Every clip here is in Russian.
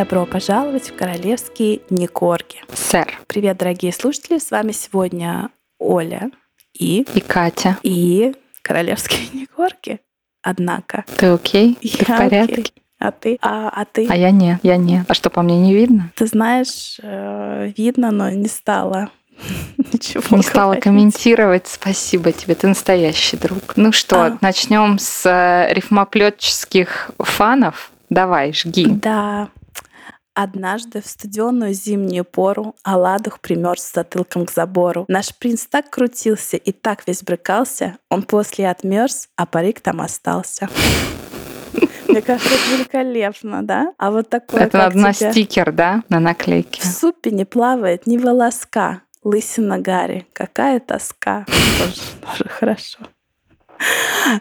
Добро пожаловать в королевские Никорги. Сэр. Привет, дорогие слушатели. С вами сегодня Оля и... И Катя. И королевские Никорги. Однако. Ты окей? Ты Я в порядке? окей. А ты? А, а ты? А я не, я не. А что, по мне не видно? Ты знаешь, э, видно, но не стало ничего Не стала говорить. комментировать. Спасибо тебе, ты настоящий друг. Ну что, А. начнем с э, рифмоплетческих фанов. Давай, жги. Да. Однажды в студеную зимнюю пору Аладух примерз затылком к забору. Наш принц так крутился и так весь брыкался, он после отмерз, а парик там остался. Мне кажется, это великолепно, да? А вот такое, Это надо на тебе? стикер, да, на наклейке. В супе не плавает ни волоска. Лысина Гарри. Какая тоска. Тоже, тоже хорошо.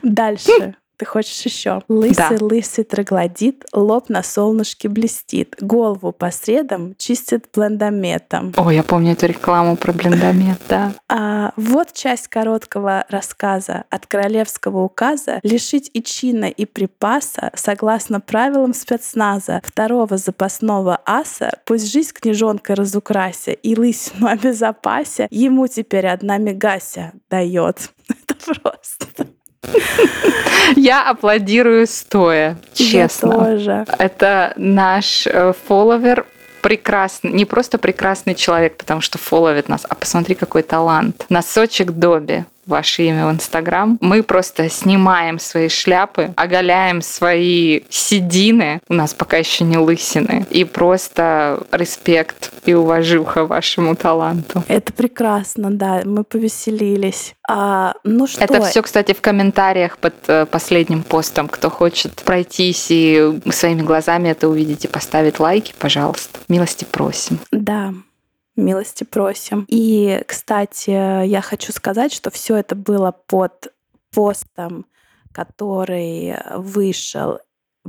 Дальше. Ты хочешь еще? Лысый, Да. лысый троглодит, лоб на солнышке блестит, голову по средам чистит блендометом. О, я помню эту рекламу про блендомет, да. А вот часть короткого рассказа от королевского указа лишить и чина, и припаса, согласно правилам спецназа, второго запасного аса, пусть жизнь княжонка разукрася и лысину обезопася, ему теперь одна мигася дает. Это просто. Я аплодирую стоя, честно. Я тоже. Это наш э, фолловер прекрасный, не просто прекрасный человек, потому что фолловит нас, а посмотри, какой талант. Носочек Доби, ваше имя в Инстаграм. Мы просто снимаем свои шляпы, оголяем свои седины, у нас пока еще не лысины, и просто респект и уважуха вашему таланту. Это прекрасно, да, мы повеселились. А, ну что, Это все, кстати, в комментариях под э, последним постом. Кто хочет пройтись и своими глазами это увидеть и поставить лайки, пожалуйста. Милости просим. Да, милости просим. И, кстати, я хочу сказать, что все это было под постом, который вышел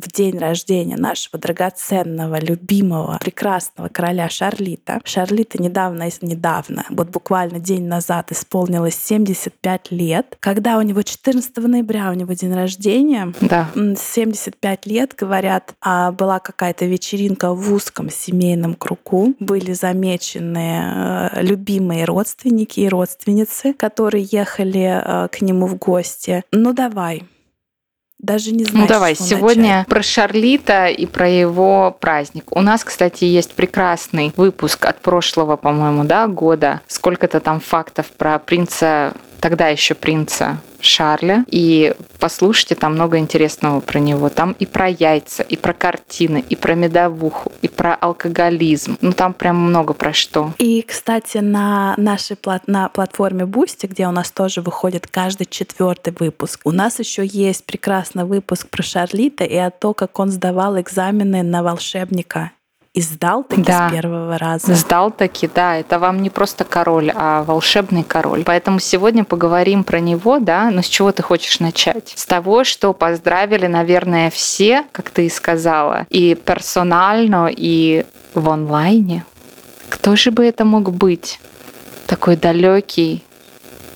в день рождения нашего драгоценного, любимого, прекрасного короля Шарлита. Шарлита недавно, недавно, вот буквально день назад исполнилось 75 лет. Когда у него 14 ноября у него день рождения, Да. М, 75 лет, говорят, а была какая-то вечеринка в узком семейном кругу. Были замечены э, любимые родственники и родственницы, которые ехали э, к нему в гости. Ну давай. Даже не знаю, Ну давай, сегодня начать. про Шарлита и про его праздник. У нас, кстати, есть прекрасный выпуск от прошлого, по-моему, да, года. Сколько-то там фактов про принца, тогда еще принца Шарля. И послушайте, там много интересного про него. Там и про яйца, и про картины, и про медовуху, и про алкоголизм. Ну там прям много про что. И, кстати, на нашей плат- на платформе Boosty, где у нас тоже выходит каждый четвертый выпуск, у нас еще есть прекрасный выпуск про Шарлита и о том, как он сдавал экзамены на волшебника. И сдал таки Да. с первого раза. Сдал таки, да, это вам не просто король, а волшебный король. Поэтому сегодня поговорим про него, да, но с чего ты хочешь начать? С того, что поздравили, наверное, все, как ты и сказала, и персонально, и в онлайне. Кто же бы это мог быть? Такой далекий,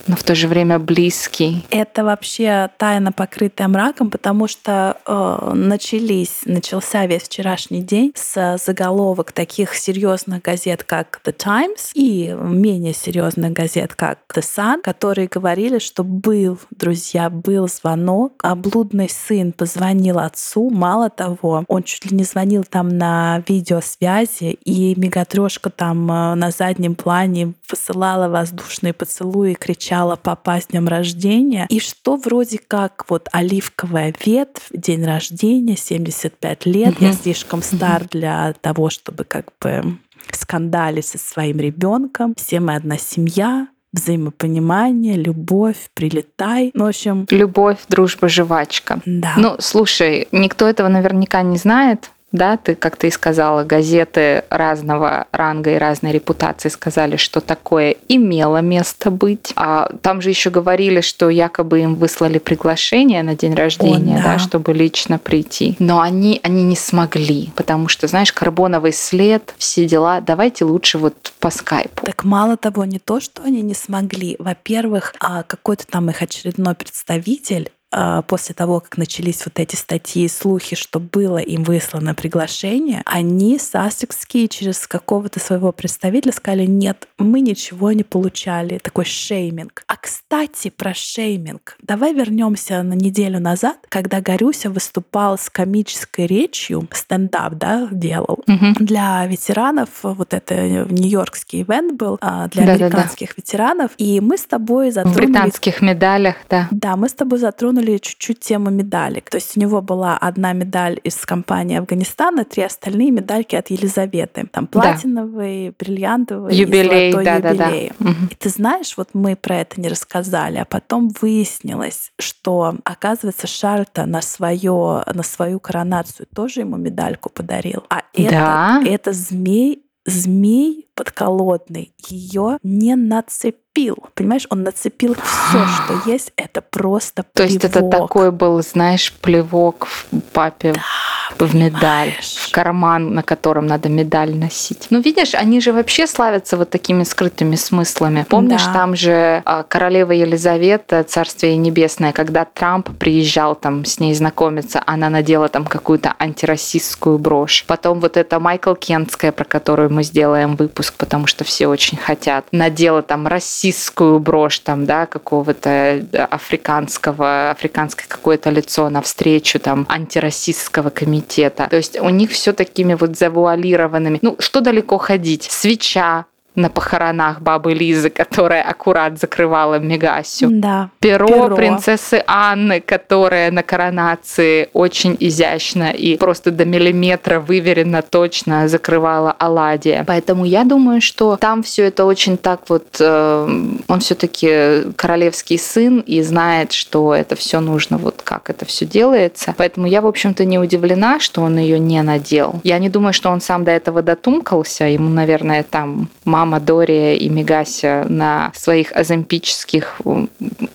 но в то же время близкий. Это вообще тайна, покрытая мраком, потому что э, начались, начался весь вчерашний день с заголовок таких серьезных газет, как The Times, и менее серьезных газет, как The Sun, которые говорили, что был, друзья, был звонок, а блудный сын позвонил отцу. Мало того, он чуть ли не звонил там на видеосвязи, и Мегатрешка там э, на заднем плане посылала воздушные поцелуи и кричала «Папа, с днем рождения!» И что вроде как вот оливковая ветвь, день рождения, 75 лет, я Мгм. слишком стар для того, чтобы как бы скандалить со своим ребенком. Все мы одна семья, взаимопонимание, любовь, прилетай. Ну, в общем, Любовь, дружба, жвачка. да. Ну, слушай, никто этого наверняка не знает, да, ты, как ты и сказала, газеты разного ранга и разной репутации сказали, что такое имело место быть. А там же еще говорили, что якобы им выслали приглашение на день рождения, да. да, чтобы лично прийти. Но они, они не смогли, потому что, знаешь, карбоновый след, все дела, давайте лучше вот по скайпу. Так мало того, не то, что они не смогли. Во-первых, а, какой-то там их очередной представитель после того, как начались вот эти статьи и слухи, что было им выслано приглашение, они, сассекские, через какого-то своего представителя сказали, нет, мы ничего не получали. Такой шейминг. А, кстати, про шейминг. Давай вернемся на неделю назад, когда Горюся выступал с комической речью, стендап, да, делал, угу. для ветеранов. Вот это нью-йоркский ивент был а, для да, американских да, да. ветеранов. И мы с тобой затронули... В британских медалях, да. Да, мы с тобой затронули чуть-чуть тему медалек. То есть у него была одна медаль из компании Афганистана, три остальные медальки от Елизаветы. Там платиновый, да. бриллиантовый юбилей, и золотой да, юбилей. Да, да. И ты знаешь, вот мы про это не рассказали, а потом выяснилось, что, оказывается, Шарльта на, свое, на свою коронацию тоже ему медальку подарил. А да? это, это змей змей подколодный ее не нацепил. Понимаешь, он нацепил все, что есть. Это просто плевок. То есть это такой был, знаешь, плевок в папе да, в медаль, в карман, на котором надо медаль носить. Ну, видишь, они же вообще славятся вот такими скрытыми смыслами. Помнишь, да. там же а, королева Елизавета, царствие небесное, когда Трамп приезжал там с ней знакомиться, она надела там какую-то антироссийскую брошь. Потом вот это Майкл Кентская, про которую мы сделаем выпуск потому что все очень хотят. Надела там российскую брошь, там, да, какого-то э, африканского, африканское какое-то лицо навстречу там антироссийского комитета. То есть у них все такими вот завуалированными. Ну, что далеко ходить? Свеча, на похоронах бабы Лизы, которая аккурат закрывала Мегасю. Да. Перо, перо принцессы Анны, которая на коронации очень изящно и просто до миллиметра выверенно точно закрывала Аладия. Поэтому я думаю, что там все это очень так вот... Э, он все-таки королевский сын и знает, что это все нужно, вот как это все делается. Поэтому я, в общем-то, не удивлена, что он ее не надел. Я не думаю, что он сам до этого дотумкался. Ему, наверное, там мама мама Дория и Мегася на своих азампических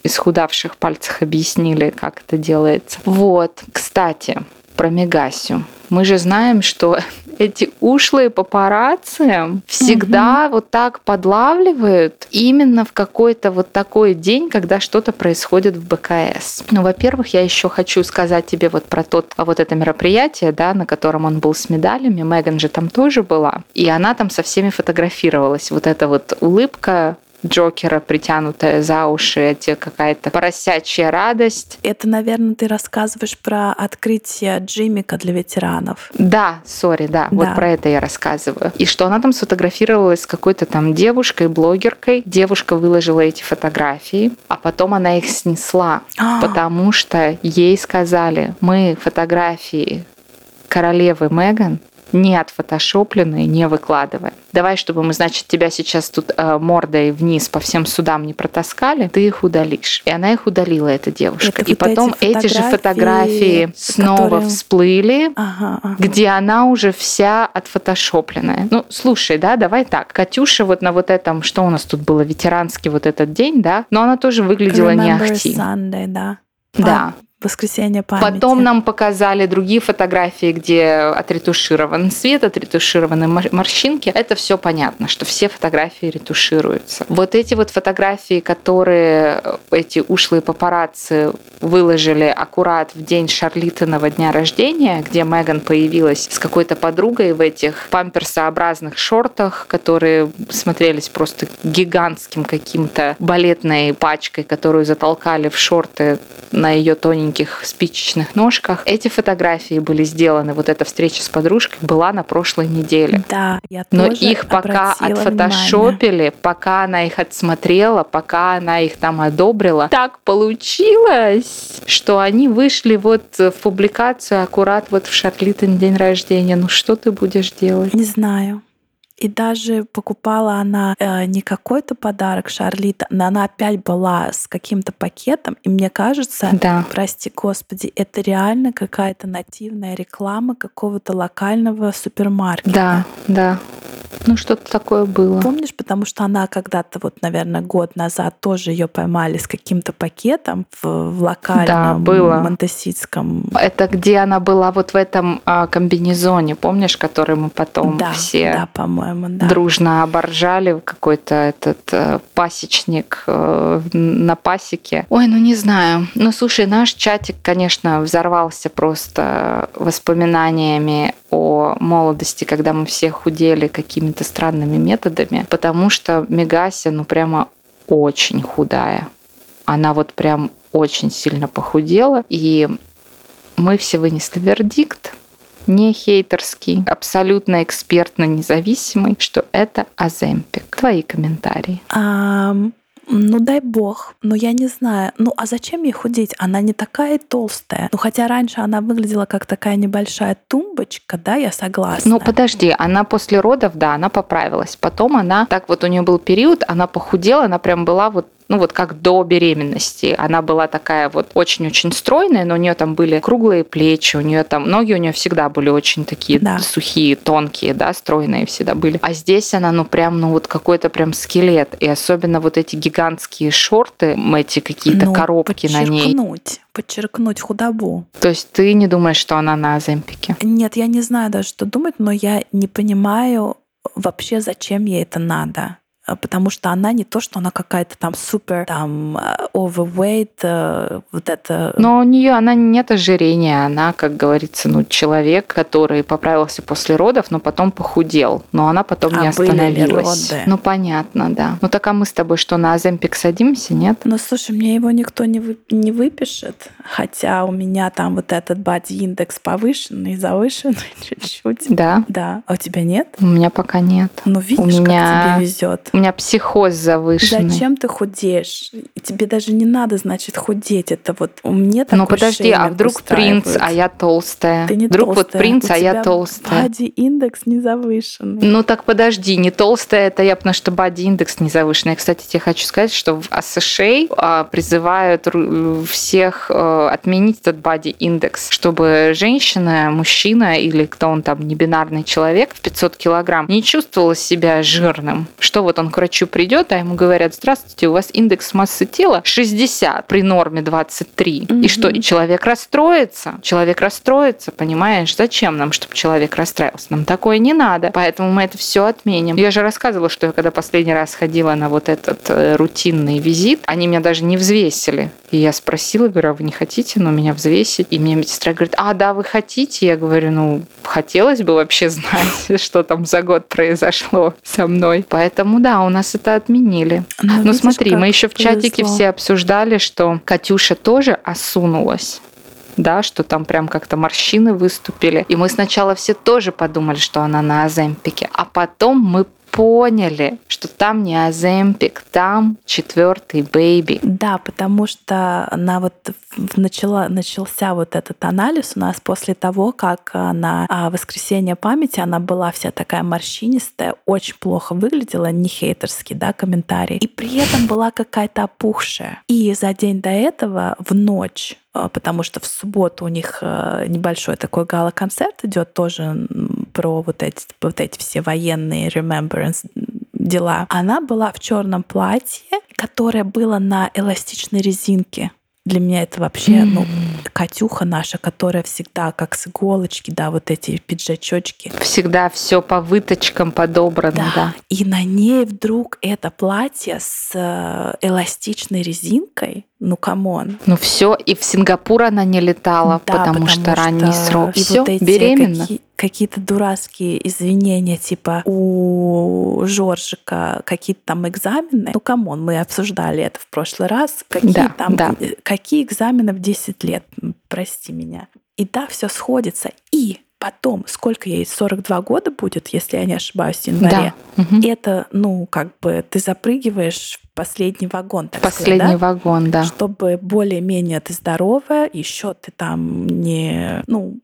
исхудавших пальцах объяснили, как это делается. Вот, кстати, про Мегасю. Мы же знаем, что эти ушлые папарацци всегда угу. вот так подлавливают именно в какой-то вот такой день, когда что-то происходит в БКС. Ну, во-первых, я еще хочу сказать тебе вот про тот, а вот это мероприятие, да, на котором он был с медалями. Меган же там тоже была. И она там со всеми фотографировалась. Вот эта вот улыбка Джокера, притянутая за уши, эти какая-то поросячья радость. Это, наверное, ты рассказываешь про открытие Джимика для ветеранов. Да, сори, да, да, вот про это я рассказываю. И что она там сфотографировалась с какой-то там девушкой, блогеркой. Девушка выложила эти фотографии, а потом она их снесла, а. потому что ей сказали, мы фотографии королевы Меган не отфотошопленные, не выкладывая. Давай, чтобы мы, значит, тебя сейчас тут э, мордой вниз по всем судам не протаскали, ты их удалишь. И она их удалила, эта девушка. Это и вот потом эти, эти же фотографии снова которые... всплыли, ага, ага. где она уже вся отфотошопленная. Ну, слушай, да, давай так. Катюша вот на вот этом, что у нас тут было, ветеранский вот этот день, да, но она тоже выглядела Remember не ахти. Sunday, да. Да, воскресенье памяти. Потом нам показали другие фотографии, где отретуширован свет, отретушированы морщинки. Это все понятно, что все фотографии ретушируются. Вот эти вот фотографии, которые эти ушлые папарацци выложили аккурат в день Шарлитонова дня рождения, где Меган появилась с какой-то подругой в этих памперсообразных шортах, которые смотрелись просто гигантским каким-то балетной пачкой, которую затолкали в шорты на ее тоненькие маленьких спичечных ножках. Эти фотографии были сделаны, вот эта встреча с подружкой была на прошлой неделе. Да, я Но их пока отфотошопили, внимание. пока она их отсмотрела, пока она их там одобрила, так получилось, что они вышли вот в публикацию аккурат вот в Шарлиттен день рождения. Ну что ты будешь делать? Не знаю. И даже покупала она э, не какой-то подарок Шарлита, но она опять была с каким-то пакетом. И мне кажется, да. прости господи, это реально какая-то нативная реклама какого-то локального супермаркета. Да, да. Ну, что-то такое было. Помнишь, потому что она когда-то, вот, наверное, год назад тоже ее поймали с каким-то пакетом в, в локальном да, было. монтеситском. Это где она была вот в этом а, комбинезоне, помнишь, который мы потом да, все да, по-моему, да. дружно оборжали, какой-то этот э, пасечник э, на пасеке. Ой, ну не знаю. Ну, слушай, наш чатик, конечно, взорвался просто воспоминаниями о молодости, когда мы все худели какими-то странными методами, потому что Мегася, ну прямо очень худая. Она вот прям очень сильно похудела, и мы все вынесли вердикт, не хейтерский, абсолютно экспертно независимый, что это Аземпик. Твои комментарии. Um, ну, дай бог. Но я не знаю. Ну, а зачем ей худеть? Она не такая толстая. Ну, хотя раньше она выглядела как такая небольшая тумбочка, да, я согласна. Ну, подожди, она после родов, да, она поправилась. Потом она, так вот у нее был период, она похудела, она прям была вот ну вот как до беременности. Она была такая вот очень-очень стройная, но у нее там были круглые плечи, у нее там ноги у нее всегда были очень такие да. сухие, тонкие, да, стройные всегда были. А здесь она, ну прям, ну вот какой-то прям скелет. И особенно вот эти гигантские шорты, эти какие-то ну, коробки на ней подчеркнуть худобу. То есть ты не думаешь, что она на Аземпике? Нет, я не знаю даже, что думать, но я не понимаю вообще, зачем ей это надо. Э, потому что она не то, что она какая-то там супер там э, overweight, э, вот это. Но у нее она нет ожирения, она, как говорится, ну человек, который поправился после родов, но потом похудел, но она потом а не остановилась. Ну понятно, да. Ну так а мы с тобой что на Аземпик садимся, нет? Ну слушай, мне его никто не вы, не выпишет, хотя у меня там вот этот body индекс повышенный, завышенный чуть-чуть. Да. Да. А у тебя нет? У меня пока нет. Ну видишь, у меня... как тебе везет меня психоз завышенный. Зачем ты худеешь? Тебе даже не надо, значит, худеть. Это вот у меня такой Ну подожди, а вдруг принц, а я толстая? Ты не вдруг толстая. вот принц, у а я толстая. Бади индекс не завышенный. Ну так подожди, не толстая это я, потому что бади индекс не завышенный. Кстати, тебе хочу сказать, что в США а, призывают всех а, отменить этот бади индекс, чтобы женщина, мужчина или кто он там, небинарный человек в 500 килограмм не чувствовала себя жирным. Что вот он к врачу придет, а ему говорят, здравствуйте, у вас индекс массы тела 60 при норме 23. Угу. И что, и человек расстроится? Человек расстроится, понимаешь? Зачем нам, чтобы человек расстраивался? Нам такое не надо. Поэтому мы это все отменим. Я же рассказывала, что я когда последний раз ходила на вот этот э, рутинный визит, они меня даже не взвесили. И я спросила, говорю, а вы не хотите, но меня взвесить? И мне медсестра говорит, а, да, вы хотите? Я говорю, ну, хотелось бы вообще знать, что там за год произошло со мной. Поэтому, да, у нас это отменили. Ну, Но видишь, смотри, мы еще в чатике повезло. все обсуждали, что Катюша тоже осунулась да, что там прям как-то морщины выступили. И мы сначала все тоже подумали, что она на Оземпике. А потом мы поняли, что там не Оземпик, там четвертый baby. Да, потому что она вот начала, начался вот этот анализ у нас после того, как на а, воскресенье памяти она была вся такая морщинистая, очень плохо выглядела, не хейтерский, да, комментарий. И при этом была какая-то опухшая. И за день до этого в ночь а, потому что в субботу у них э, небольшой такой гала-концерт идет тоже про вот эти, вот эти все военные remembrance дела. Она была в черном платье, которое было на эластичной резинке. Для меня это вообще, ну, Катюха наша, которая всегда как с иголочки, да, вот эти пиджачочки. Всегда все по выточкам подобрано, да. да. И на ней вдруг это платье с э, эластичной резинкой, ну, come on. Ну все, и в Сингапур она не летала, да, потому, потому что, что ранний срок. И все, вот эти беременна. Какие, какие-то дурацкие извинения, типа у Жоржика какие-то там экзамены. Ну, come on, мы обсуждали это в прошлый раз. Какие да, там, да. какие экзамены в 10 лет, прости меня. И да, все сходится. И потом, сколько ей, 42 года будет, если я не ошибаюсь, в январе. Да. Это, ну, как бы ты запрыгиваешь последний вагон, так Последний сказать, да? вагон, да. Чтобы более-менее ты здоровая, еще ты там не, ну,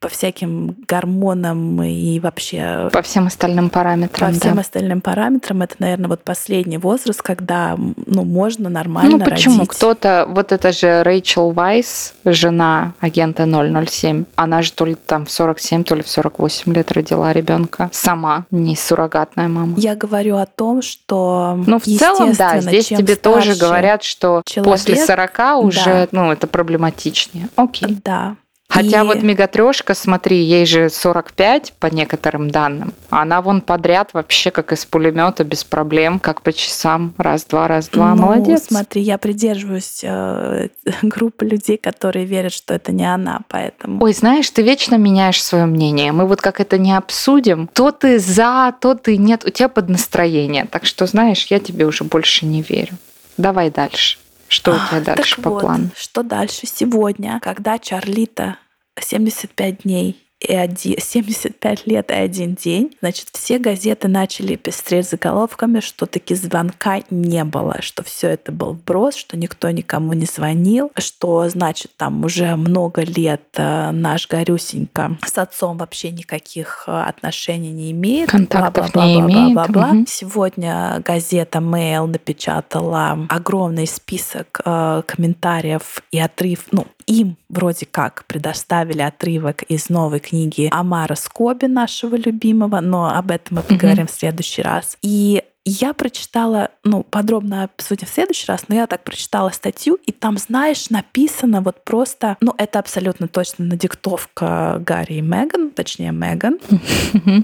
по всяким гормонам и вообще... По всем остальным параметрам. По всем да. остальным параметрам. Это, наверное, вот последний возраст, когда ну, можно нормально Ну почему? Родить. Кто-то... Вот это же Рэйчел Вайс, жена агента 007. Она же то ли там в 47, то ли в 48 лет родила ребенка сама, не суррогатная мама. Я говорю о том, что... Ну, в целом, да, здесь тебе тоже говорят, что человек, после 40 уже, да. ну, это проблематичнее. Окей. Да. Хотя и... вот мегатрешка, смотри, ей же 45 по некоторым данным. Она вон подряд вообще как из пулемета без проблем, как по часам, раз-два, раз-два. Ну, Молодец. Смотри, я придерживаюсь э, группы людей, которые верят, что это не она, поэтому. Ой, знаешь, ты вечно меняешь свое мнение. Мы вот как это не обсудим, то ты за, то ты нет, у тебя под настроение. Так что, знаешь, я тебе уже больше не верю. Давай дальше. Что у тебя дальше так по вот, плану? Что дальше? Сегодня, когда Чарлита 75 дней и один, 75 лет и один день, значит, все газеты начали пестреть заголовками, что таки звонка не было, что все это был вброс, что никто никому не звонил, что, значит, там уже много лет э, наш Горюсенька с отцом вообще никаких э, отношений не имеет. Контактов бла -бла -бла не имеет. Бла -бла -бла. Угу. Сегодня газета Mail напечатала огромный список э, комментариев и отрыв, ну, им вроде как предоставили отрывок из новой книги Амара Скоби, нашего любимого, но об этом мы поговорим mm-hmm. в следующий раз. И я прочитала, ну, подробно обсудим в следующий раз, но я так прочитала статью, и там, знаешь, написано вот просто, ну, это абсолютно точно надиктовка Гарри и Меган, точнее, Меган,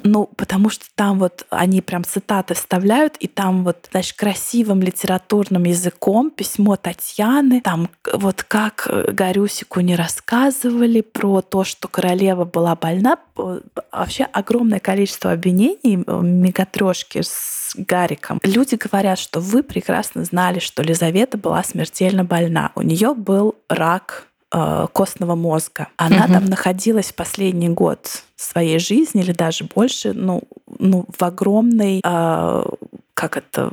ну, потому что там вот они прям цитаты вставляют, и там вот, знаешь, красивым литературным языком письмо Татьяны, там вот как Гарюсику не рассказывали про то, что королева была больна, вообще огромное количество обвинений мегатрешки с Гариком. Люди говорят, что вы прекрасно знали, что Лизавета была смертельно больна. У нее был рак э, костного мозга. Она угу. там находилась в последний год своей жизни или даже больше, ну, ну в огромной э, как это,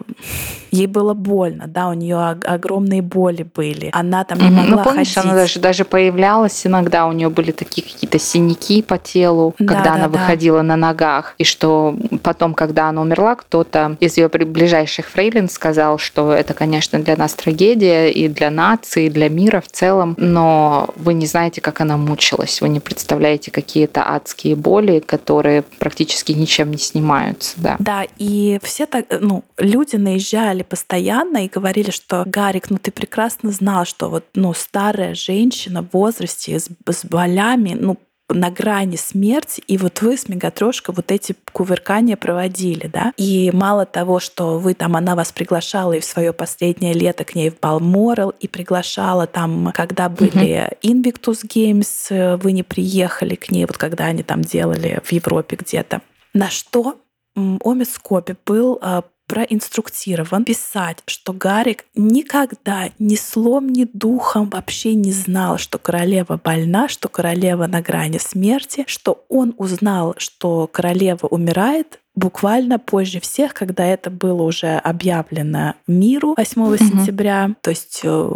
ей было больно, да, у нее огромные боли были, она там не могла ну, помнишь, ходить. она даже, даже появлялась иногда, у нее были такие какие-то синяки по телу, да, когда да, она да. выходила на ногах, и что потом, когда она умерла, кто-то из ее ближайших фрейлин сказал, что это, конечно, для нас трагедия и для нации, и для мира в целом, но вы не знаете, как она мучилась, вы не представляете какие-то адские боли, которые практически ничем не снимаются, да. Да, и все так, ну, ну, люди наезжали постоянно и говорили, что Гарик, ну ты прекрасно знал, что вот, ну, старая женщина в возрасте с, с болями, ну, на грани смерти, и вот вы с Мегатрошкой вот эти кувыркания проводили, да? И мало того, что вы там, она вас приглашала и в свое последнее лето к ней в Балморал, и приглашала там, когда были uh-huh. Invictus Games, вы не приехали к ней, вот когда они там делали в Европе где-то. На что Омис Скопи был а, проинструктирован писать, что Гарик никогда ни слом, ни духом вообще не знал, что королева больна, что королева на грани смерти, что он узнал, что королева умирает буквально позже всех, когда это было уже объявлено миру 8 mm-hmm. сентября, то есть э,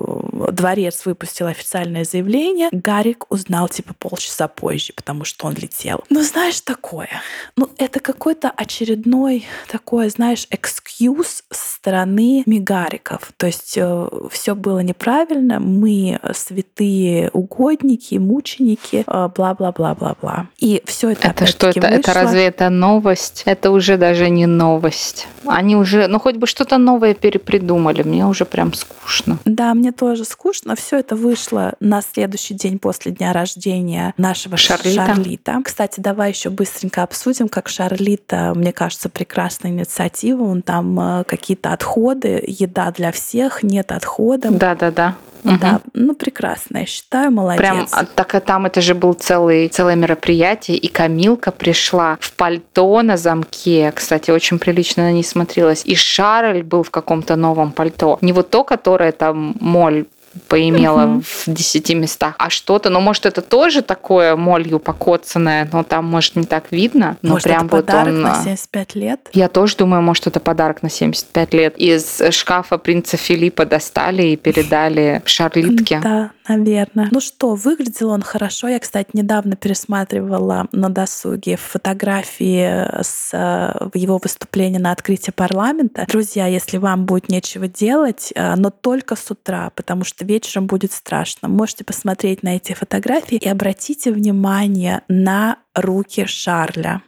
дворец выпустил официальное заявление, Гарик узнал типа полчаса позже, потому что он летел. Ну, знаешь, такое. Ну, это какой-то очередной такой, знаешь, экскьюз со стороны мигариков. То есть э, все было неправильно, мы святые угодники, мученики, э, бла-бла-бла-бла-бла. И все это Это что, это, это разве это новость? Это это уже даже не новость. Они уже, ну хоть бы что-то новое перепридумали, мне уже прям скучно. Да, мне тоже скучно. Все это вышло на следующий день после дня рождения нашего Шарлита. Шарлита. Кстати, давай еще быстренько обсудим, как Шарлита, мне кажется, прекрасная инициатива. Он там э, какие-то отходы, еда для всех, нет отходов. Да-да-да. Угу. Да, ну прекрасно, я считаю, молодец. Прям, а, так а там это же был целый, целое мероприятие, и Камилка пришла в пальто на замке, кстати, очень прилично на ней смотрелась, и Шарль был в каком-то новом пальто. Не вот то, которое там моль поимела в десяти местах, а что-то, ну, может, это тоже такое молью покоцанное, но там, может, не так видно. Но может, прям это вот подарок он... на 75 лет? Я тоже думаю, может, это подарок на 75 лет. Из шкафа принца Филиппа достали и передали Шарлитке. Да, наверное. Ну что, выглядел он хорошо. Я, кстати, недавно пересматривала на досуге фотографии с э, его выступления на открытии парламента. Друзья, если вам будет нечего делать, э, но только с утра, потому что вечером будет страшно, можете посмотреть на эти фотографии и обратите внимание на руки Шарля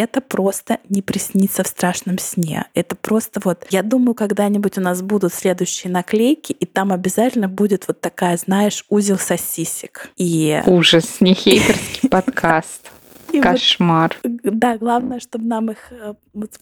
это просто не приснится в страшном сне. Это просто вот... Я думаю, когда-нибудь у нас будут следующие наклейки, и там обязательно будет вот такая, знаешь, узел сосисек. И... Ужас, не хейтерский подкаст. И Кошмар. Вот, да, главное, чтобы нам их э,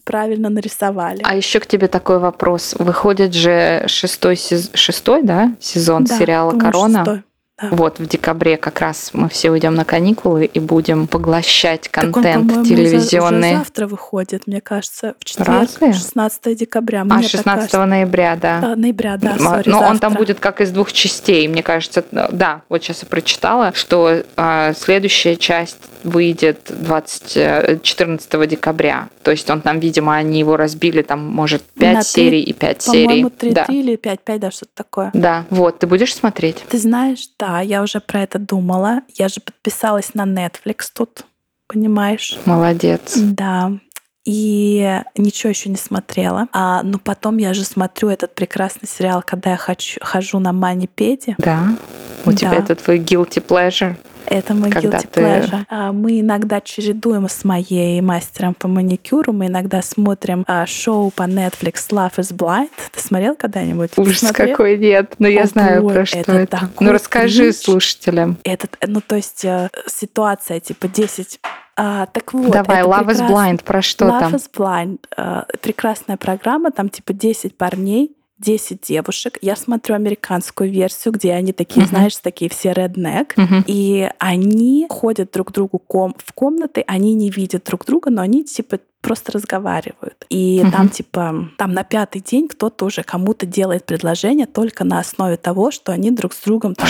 правильно нарисовали. А еще к тебе такой вопрос. Выходит же шестой, сез... шестой да, сезон да, сериала «Корона». Шестой. Да. Вот в декабре как раз мы все уйдем на каникулы и будем поглощать контент так он, телевизионный. Уже завтра выходит, мне кажется, в четверг, Разве? 16 декабря. Мне а 16 ноября, да. А, ноября, да. Sorry, Но завтра. он там будет как из двух частей, мне кажется. Да, вот сейчас я прочитала, что а, следующая часть выйдет 20, 14 э, декабря. То есть он там, видимо, они его разбили, там, может, 5 на серий 3, и 5 серий. По-моему, 3, да. 3 или 5, 5, да, что-то такое. Да, вот, ты будешь смотреть? Ты знаешь, да, я уже про это думала. Я же подписалась на Netflix тут, понимаешь? Молодец. Да. И ничего еще не смотрела. А, но потом я же смотрю этот прекрасный сериал, когда я хочу, хожу на манипеде. Да. У да. тебя это твой guilty pleasure. Это мой Когда guilty ты... pleasure. А, мы иногда чередуем с моей мастером по маникюру. Мы иногда смотрим а, шоу по Netflix Love is Blind. Ты смотрел когда-нибудь? Ужас Смотрел? какой нет. Но я знаю, про что это. это. Ну расскажи кринж. слушателям. Этот, ну то есть э, ситуация типа 10 а, так вот, Давай, Love прекрас... is Blind, про что Love там? Love is Blind. А, прекрасная программа, там типа 10 парней, 10 девушек. Я смотрю американскую версию, где они такие, uh-huh. знаешь, такие все redneck. Uh-huh. И они ходят друг к другу ком- в комнаты, они не видят друг друга, но они типа просто разговаривают. И uh-huh. там типа, там на пятый день кто-то уже кому-то делает предложение только на основе того, что они друг с другом там,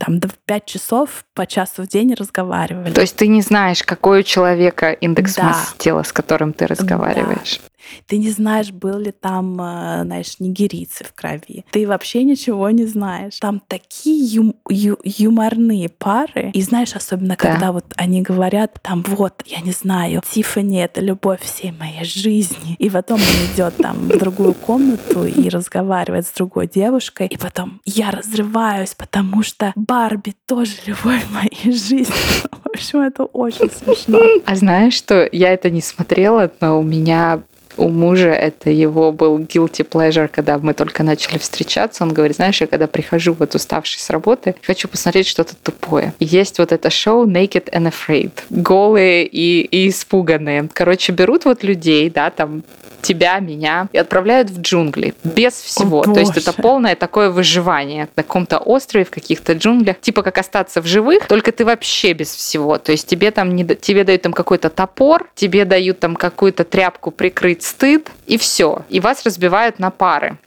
там до 5 часов по часу в день разговаривали. То есть ты не знаешь, какой у человека индекс да. массы тела, с которым ты разговариваешь. Да. Ты не знаешь, был ли там, э, знаешь, нигерийцы в крови. Ты вообще ничего не знаешь. Там такие ю- ю- юморные пары. И знаешь, особенно да. когда вот они говорят, там вот, я не знаю, Тиффани — это любовь всей моей жизни. И потом он идет там в другую комнату и разговаривает с другой девушкой. И потом я разрываюсь, потому что Барби тоже любовь моей жизни. В общем, это очень смешно. А знаешь, что я это не смотрела, но у меня у мужа это его был guilty pleasure, когда мы только начали встречаться. Он говорит, знаешь, я когда прихожу вот уставший с работы, хочу посмотреть что-то тупое. И есть вот это шоу Naked and Afraid. Голые и, и испуганные. Короче, берут вот людей, да, там тебя, меня, и отправляют в джунгли без всего. О, То есть это полное такое выживание на каком-то острове, в каких-то джунглях. Типа как остаться в живых, только ты вообще без всего. То есть тебе там не, тебе дают там какой-то топор, тебе дают там какую-то тряпку прикрыть стыд, и все. И вас разбивают на пары.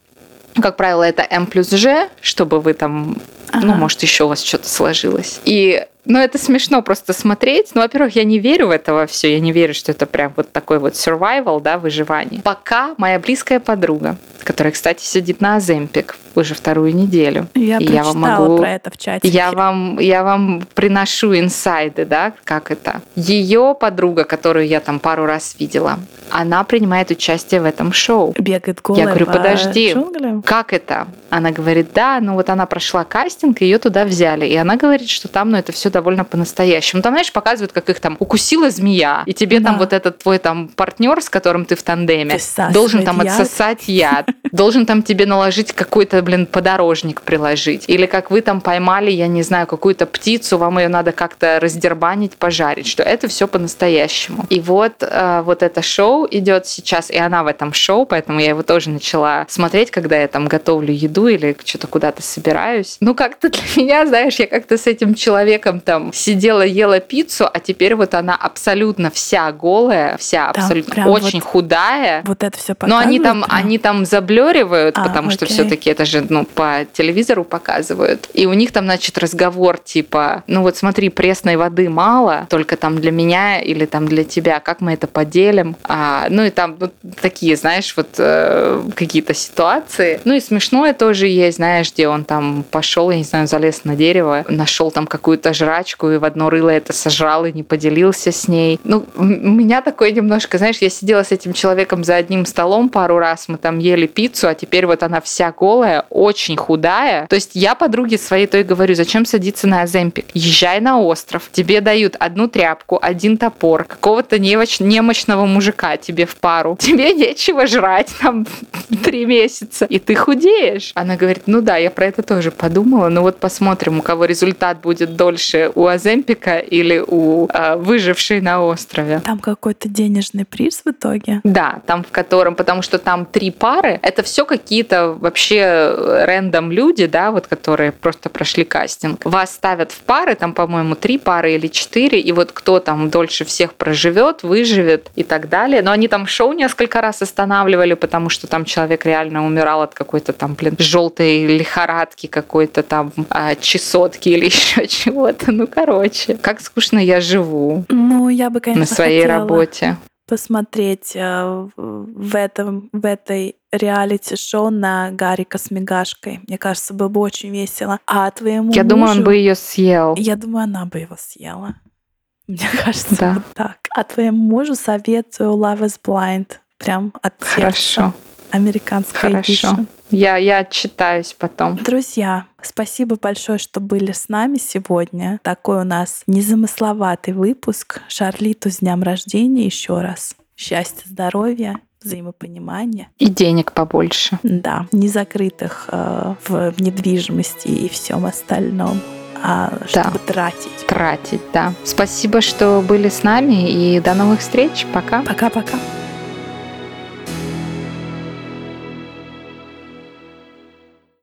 Как правило, это М плюс Ж, чтобы вы там, ну, ага. ну, может, еще у вас что-то сложилось. И ну, это смешно просто смотреть. Ну, во-первых, я не верю в это все. Я не верю, что это прям вот такой вот survival, да, выживание. Пока моя близкая подруга, которая, кстати, сидит на Аземпик уже вторую неделю. Я и я вам могу... про это в чате. Я вам, я вам приношу инсайды, да, как это. Ее подруга, которую я там пару раз видела, она принимает участие в этом шоу. Бегает голая Я говорю, подожди, джунглям? как это? Она говорит, да, ну вот она прошла кастинг, ее туда взяли. И она говорит, что там, ну это все довольно по-настоящему. Там, знаешь, показывают, как их там укусила змея, и тебе да. там вот этот твой там партнер, с которым ты в тандеме, должен там яд. отсосать яд, должен там тебе наложить какой-то, блин, подорожник приложить. Или как вы там поймали, я не знаю, какую-то птицу, вам ее надо как-то раздербанить, пожарить, что это все по-настоящему. И вот, э, вот это шоу идет сейчас, и она в этом шоу, поэтому я его тоже начала смотреть, когда я там готовлю еду или что-то куда-то собираюсь. Ну, как-то для меня, знаешь, я как-то с этим человеком там сидела, ела пиццу, а теперь вот она абсолютно вся голая, вся Да, абсолютно очень вот худая. Вот это все Но они там, прям? они там заблюривают, А, потому что окей. все-таки это же ну, по телевизору показывают. И у них там, значит, разговор типа, ну вот смотри, пресной воды мало, только там для меня или там для тебя, как мы это поделим. А, ну и там ну, такие, знаешь, вот э, какие-то ситуации. Ну и смешное тоже есть, знаешь, где он там пошел, я не знаю, залез на дерево, нашел там какую-то жрачку и в одно рыло это сожрал и не поделился с ней. Ну, у меня такое немножко, знаешь, я сидела с этим человеком за одним столом пару раз, мы там ели пиццу, а теперь вот она вся голая, очень худая. То есть я подруге своей той говорю, зачем садиться на Аземпик? Езжай на остров, тебе дают одну тряпку, один топор, какого-то немощного мужика тебе в пару. Тебе нечего жрать там три месяца, и ты худеешь. Она говорит, ну да, я про это тоже подумала, но вот посмотрим, у кого результат будет дольше, у Аземпика или у э, выжившей на острове. Там какой-то денежный приз в итоге. Да, там в котором, потому что там три пары, это все какие-то вообще рэндом люди, да, вот которые просто прошли кастинг. Вас ставят в пары, там, по-моему, три пары или четыре, и вот кто там дольше всех проживет, выживет и так далее. Но они там шоу несколько раз останавливали, потому что там человек реально умирал от какой-то там, блин, желтой лихорадки, какой-то там а, чесотки или еще чего-то. Ну, короче, как скучно я живу Ну, я бы, конечно, на своей хотела работе. Посмотреть э, в этом в этой реалити-шоу на Гарика с Мигашкой. Мне кажется, было бы очень весело. А твоему Я думаю, он мужу- бы ее съел. Я думаю, она бы его съела. Мне кажется, Да. вот так. А твоему мужу советую Love is Blind. Прям от сердца. Хорошо. Американская Хорошо. edition. Я, я отчитаюсь потом. Друзья, спасибо большое, что были с нами сегодня. Такой у нас незамысловатый выпуск. Шарлиту с днем рождения еще раз. Счастья, здоровья, взаимопонимания. И денег побольше. Да, не закрытых э, в недвижимости и всем остальном, а чтобы тратить. Тратить, да. Спасибо, что были с нами, и до новых встреч. Пока. Пока-пока.